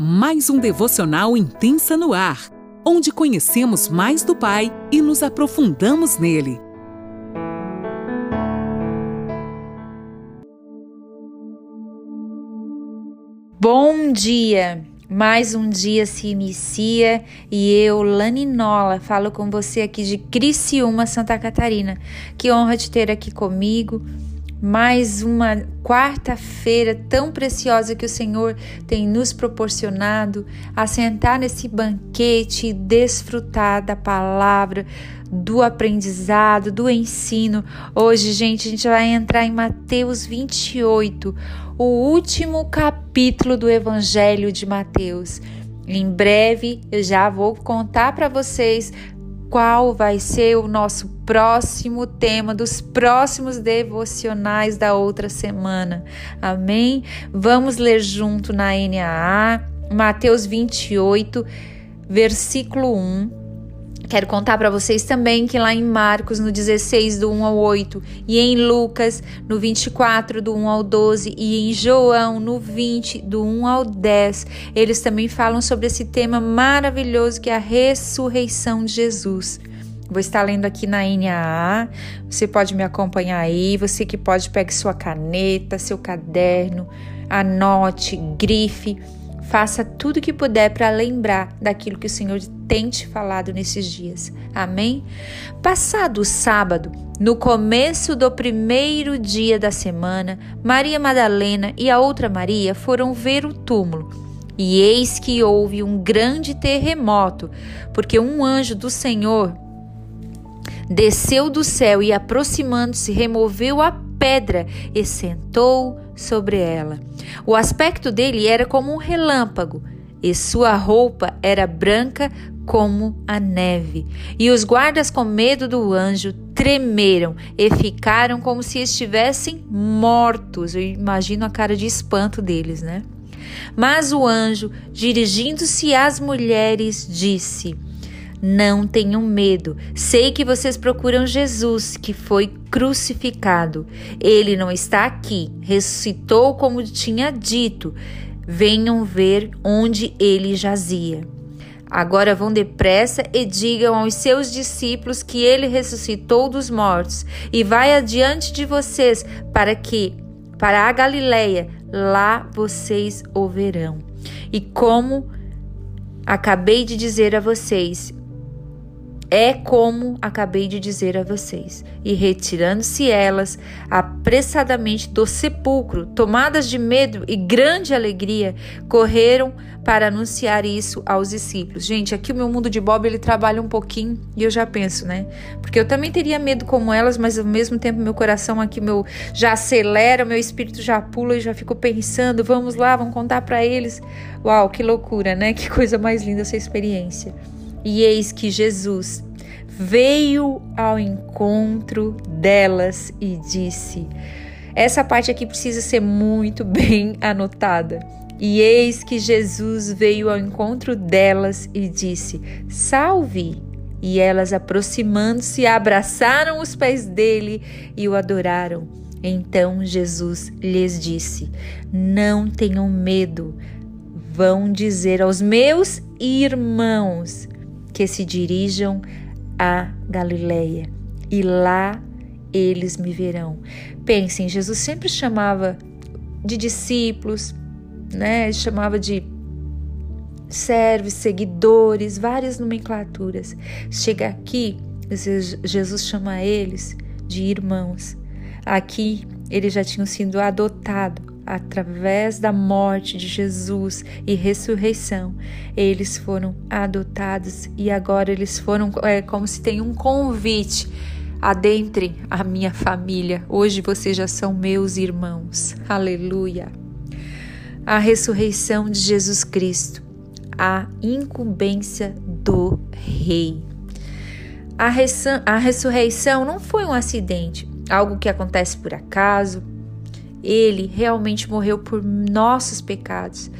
mais um devocional intensa no ar, onde conhecemos mais do Pai e nos aprofundamos nele. Bom dia! Mais um dia se inicia e eu, Lani Nola, falo com você aqui de Criciúma, Santa Catarina. Que honra te ter aqui comigo mais uma quarta-feira tão preciosa que o Senhor tem nos proporcionado, a sentar nesse banquete e desfrutar da palavra, do aprendizado, do ensino. Hoje, gente, a gente vai entrar em Mateus 28, o último capítulo do Evangelho de Mateus. Em breve eu já vou contar para vocês qual vai ser o nosso próximo tema dos próximos devocionais da outra semana. Amém? Vamos ler junto na NAA, Mateus 28, versículo 1 Quero contar para vocês também que lá em Marcos, no 16, do 1 ao 8, e em Lucas, no 24, do 1 ao 12, e em João, no 20, do 1 ao 10, eles também falam sobre esse tema maravilhoso que é a ressurreição de Jesus. Vou estar lendo aqui na NAA, você pode me acompanhar aí, você que pode pegue sua caneta, seu caderno, anote, grife Faça tudo o que puder para lembrar daquilo que o Senhor tem te falado nesses dias. Amém? Passado o sábado, no começo do primeiro dia da semana, Maria Madalena e a outra Maria foram ver o túmulo. E eis que houve um grande terremoto, porque um anjo do Senhor desceu do céu e, aproximando-se, removeu a pedra e sentou sobre ela. O aspecto dele era como um relâmpago, e sua roupa era branca como a neve. E os guardas, com medo do anjo, tremeram e ficaram como se estivessem mortos. Eu imagino a cara de espanto deles, né? Mas o anjo, dirigindo-se às mulheres, disse: não tenham medo. Sei que vocês procuram Jesus, que foi crucificado. Ele não está aqui. Ressuscitou como tinha dito. Venham ver onde ele jazia. Agora vão depressa e digam aos seus discípulos que ele ressuscitou dos mortos e vai adiante de vocês para que para a Galileia, lá vocês o verão. E como acabei de dizer a vocês, é como acabei de dizer a vocês. E retirando-se elas apressadamente do sepulcro, tomadas de medo e grande alegria, correram para anunciar isso aos discípulos. Gente, aqui o meu mundo de Bob ele trabalha um pouquinho e eu já penso, né? Porque eu também teria medo como elas, mas ao mesmo tempo meu coração aqui meu já acelera, meu espírito já pula e já fico pensando, vamos lá, vamos contar para eles. Uau, que loucura, né? Que coisa mais linda essa experiência. E eis que Jesus veio ao encontro delas e disse: Essa parte aqui precisa ser muito bem anotada. E eis que Jesus veio ao encontro delas e disse: Salve! E elas, aproximando-se, abraçaram os pés dele e o adoraram. Então Jesus lhes disse: Não tenham medo. Vão dizer aos meus irmãos que se dirijam a Galileia e lá eles me verão. Pensem, Jesus sempre chamava de discípulos, né? Chamava de servos, seguidores, várias nomenclaturas. Chega aqui, Jesus chama eles de irmãos. Aqui eles já tinham sido adotados através da morte de Jesus e ressurreição, eles foram adotados e agora eles foram é, como se tem um convite. Adentre a minha família. Hoje vocês já são meus irmãos. Aleluia. A ressurreição de Jesus Cristo, a incumbência do Rei. A, a ressurreição não foi um acidente, algo que acontece por acaso, ele realmente morreu por nossos pecados.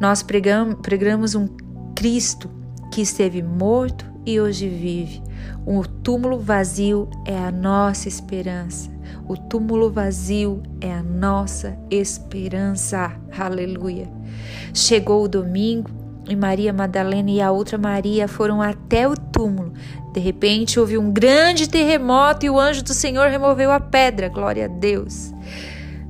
Nós pregamos, pregamos um Cristo que esteve morto e hoje vive. O túmulo vazio é a nossa esperança. O túmulo vazio é a nossa esperança. Aleluia. Chegou o domingo e Maria Madalena e a outra Maria foram até o túmulo. De repente houve um grande terremoto e o anjo do Senhor removeu a pedra. Glória a Deus.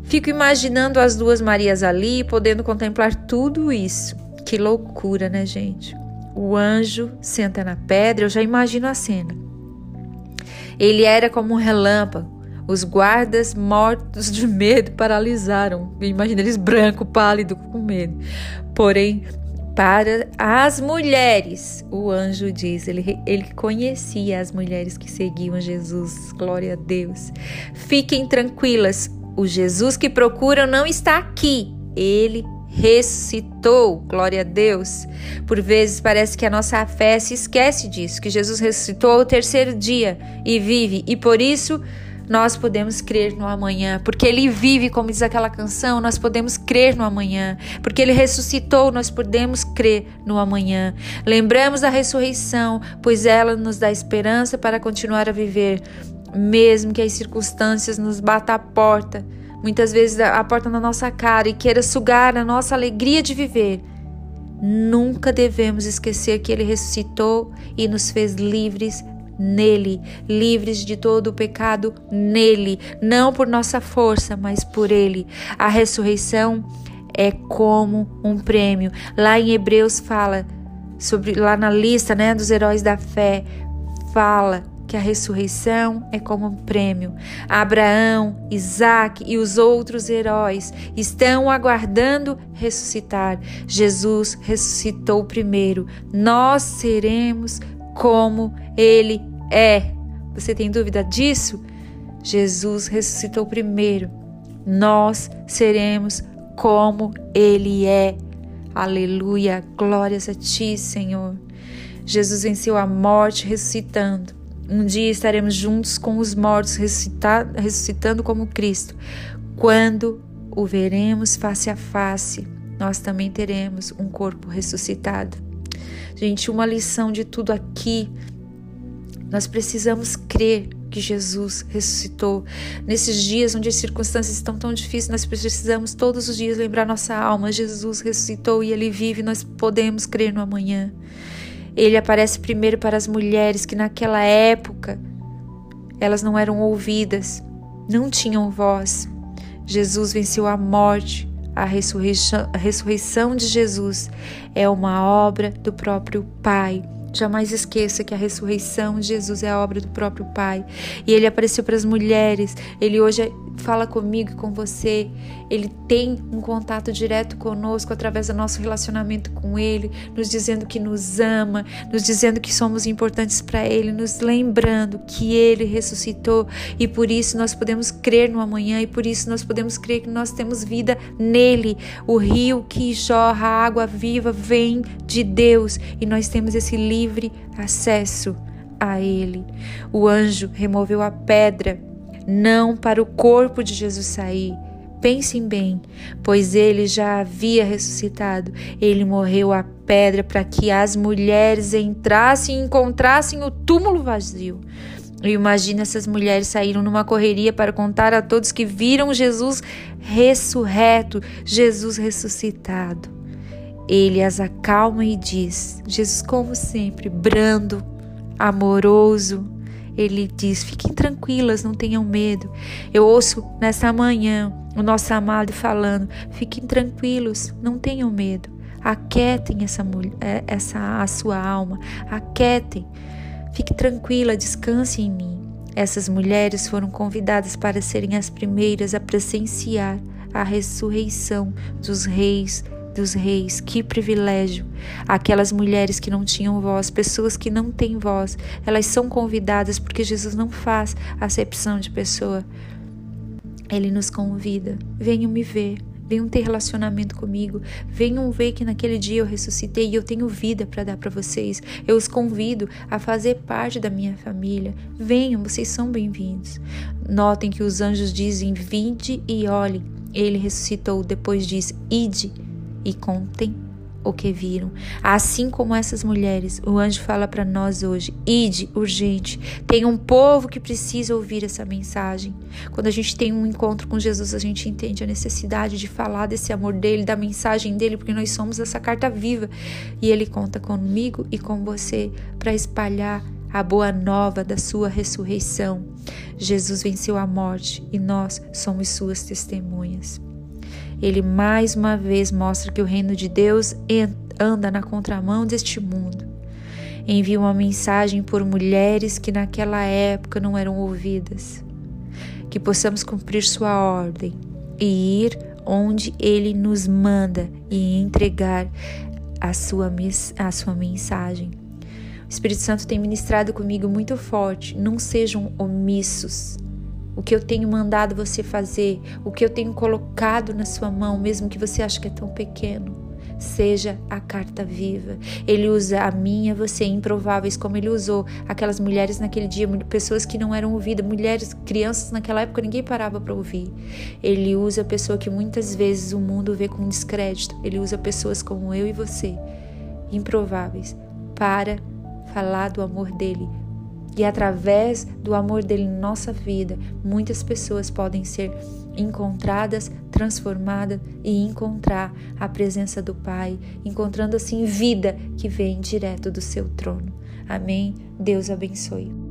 Fico imaginando as duas Marias ali, podendo contemplar tudo isso. Que loucura, né, gente? O anjo senta na pedra, eu já imagino a cena. Ele era como um relâmpago. Os guardas, mortos de medo, paralisaram. Imagina eles branco, pálido, com medo. Porém, para as mulheres, o anjo diz, ele, ele conhecia as mulheres que seguiam Jesus, glória a Deus. Fiquem tranquilas, o Jesus que procuram não está aqui, ele ressuscitou, glória a Deus. Por vezes parece que a nossa fé se esquece disso, que Jesus ressuscitou ao terceiro dia e vive, e por isso nós podemos crer no amanhã, porque Ele vive, como diz aquela canção, nós podemos crer no amanhã, porque Ele ressuscitou, nós podemos crer no amanhã. Lembramos da ressurreição, pois ela nos dá esperança para continuar a viver, mesmo que as circunstâncias nos batam a porta, muitas vezes a porta na nossa cara e queira sugar a nossa alegria de viver. Nunca devemos esquecer que Ele ressuscitou e nos fez livres nele, livres de todo o pecado nele, não por nossa força, mas por ele. A ressurreição é como um prêmio. Lá em Hebreus fala sobre lá na lista, né, dos heróis da fé, fala que a ressurreição é como um prêmio. Abraão, Isaac e os outros heróis estão aguardando ressuscitar. Jesus ressuscitou primeiro. Nós seremos como ele é. Você tem dúvida disso? Jesus ressuscitou primeiro. Nós seremos como ele é. Aleluia. Glórias a ti, Senhor. Jesus venceu a morte ressuscitando. Um dia estaremos juntos com os mortos ressuscitando como Cristo. Quando o veremos face a face, nós também teremos um corpo ressuscitado. Gente, uma lição de tudo aqui. Nós precisamos crer que Jesus ressuscitou. Nesses dias onde as circunstâncias estão tão difíceis, nós precisamos todos os dias lembrar nossa alma: Jesus ressuscitou e ele vive, nós podemos crer no amanhã. Ele aparece primeiro para as mulheres que naquela época elas não eram ouvidas, não tinham voz. Jesus venceu a morte, a ressurreição, a ressurreição de Jesus é uma obra do próprio Pai. Jamais esqueça que a ressurreição de Jesus é a obra do próprio Pai. E ele apareceu para as mulheres. Ele hoje fala comigo e com você. Ele tem um contato direto conosco através do nosso relacionamento com Ele, nos dizendo que nos ama, nos dizendo que somos importantes para Ele, nos lembrando que Ele ressuscitou e por isso nós podemos crer no amanhã e por isso nós podemos crer que nós temos vida nele. O rio que jorra água viva vem de Deus e nós temos esse livre acesso a Ele. O anjo removeu a pedra não para o corpo de Jesus sair. Pensem bem, pois ele já havia ressuscitado. Ele morreu a pedra para que as mulheres entrassem e encontrassem o túmulo vazio. E imagina essas mulheres saíram numa correria para contar a todos que viram Jesus ressurreto, Jesus ressuscitado. Ele as acalma e diz: Jesus, como sempre, brando, amoroso, ele diz: fiquem tranquilas, não tenham medo. Eu ouço nessa manhã o nosso amado falando: fiquem tranquilos, não tenham medo. Aquietem essa, é, essa a sua alma, aquietem. Fique tranquila, descanse em mim. Essas mulheres foram convidadas para serem as primeiras a presenciar a ressurreição dos reis dos reis, que privilégio! Aquelas mulheres que não tinham voz, pessoas que não têm voz, elas são convidadas porque Jesus não faz acepção de pessoa. Ele nos convida: venham me ver, venham ter relacionamento comigo, venham ver que naquele dia eu ressuscitei e eu tenho vida para dar para vocês. Eu os convido a fazer parte da minha família. Venham, vocês são bem-vindos. Notem que os anjos dizem: vinde e olhem. Ele ressuscitou, depois diz: ide e contem o que viram. Assim como essas mulheres, o anjo fala para nós hoje: ide urgente. Tem um povo que precisa ouvir essa mensagem. Quando a gente tem um encontro com Jesus, a gente entende a necessidade de falar desse amor dele, da mensagem dele, porque nós somos essa carta viva e ele conta comigo e com você para espalhar a boa nova da sua ressurreição. Jesus venceu a morte e nós somos suas testemunhas ele mais uma vez mostra que o reino de Deus anda na contramão deste mundo. Envia uma mensagem por mulheres que naquela época não eram ouvidas. Que possamos cumprir sua ordem e ir onde ele nos manda e entregar a sua, a sua mensagem. O Espírito Santo tem ministrado comigo muito forte. Não sejam omissos o que eu tenho mandado você fazer, o que eu tenho colocado na sua mão, mesmo que você ache que é tão pequeno. Seja a carta viva. Ele usa a minha, você improváveis, como ele usou aquelas mulheres naquele dia, pessoas que não eram ouvidas, mulheres, crianças naquela época, ninguém parava para ouvir. Ele usa a pessoa que muitas vezes o mundo vê com descrédito. Ele usa pessoas como eu e você, improváveis, para falar do amor dele, e através do amor dele em nossa vida, muitas pessoas podem ser encontradas, transformadas e encontrar a presença do Pai, encontrando assim vida que vem direto do seu trono. Amém. Deus abençoe.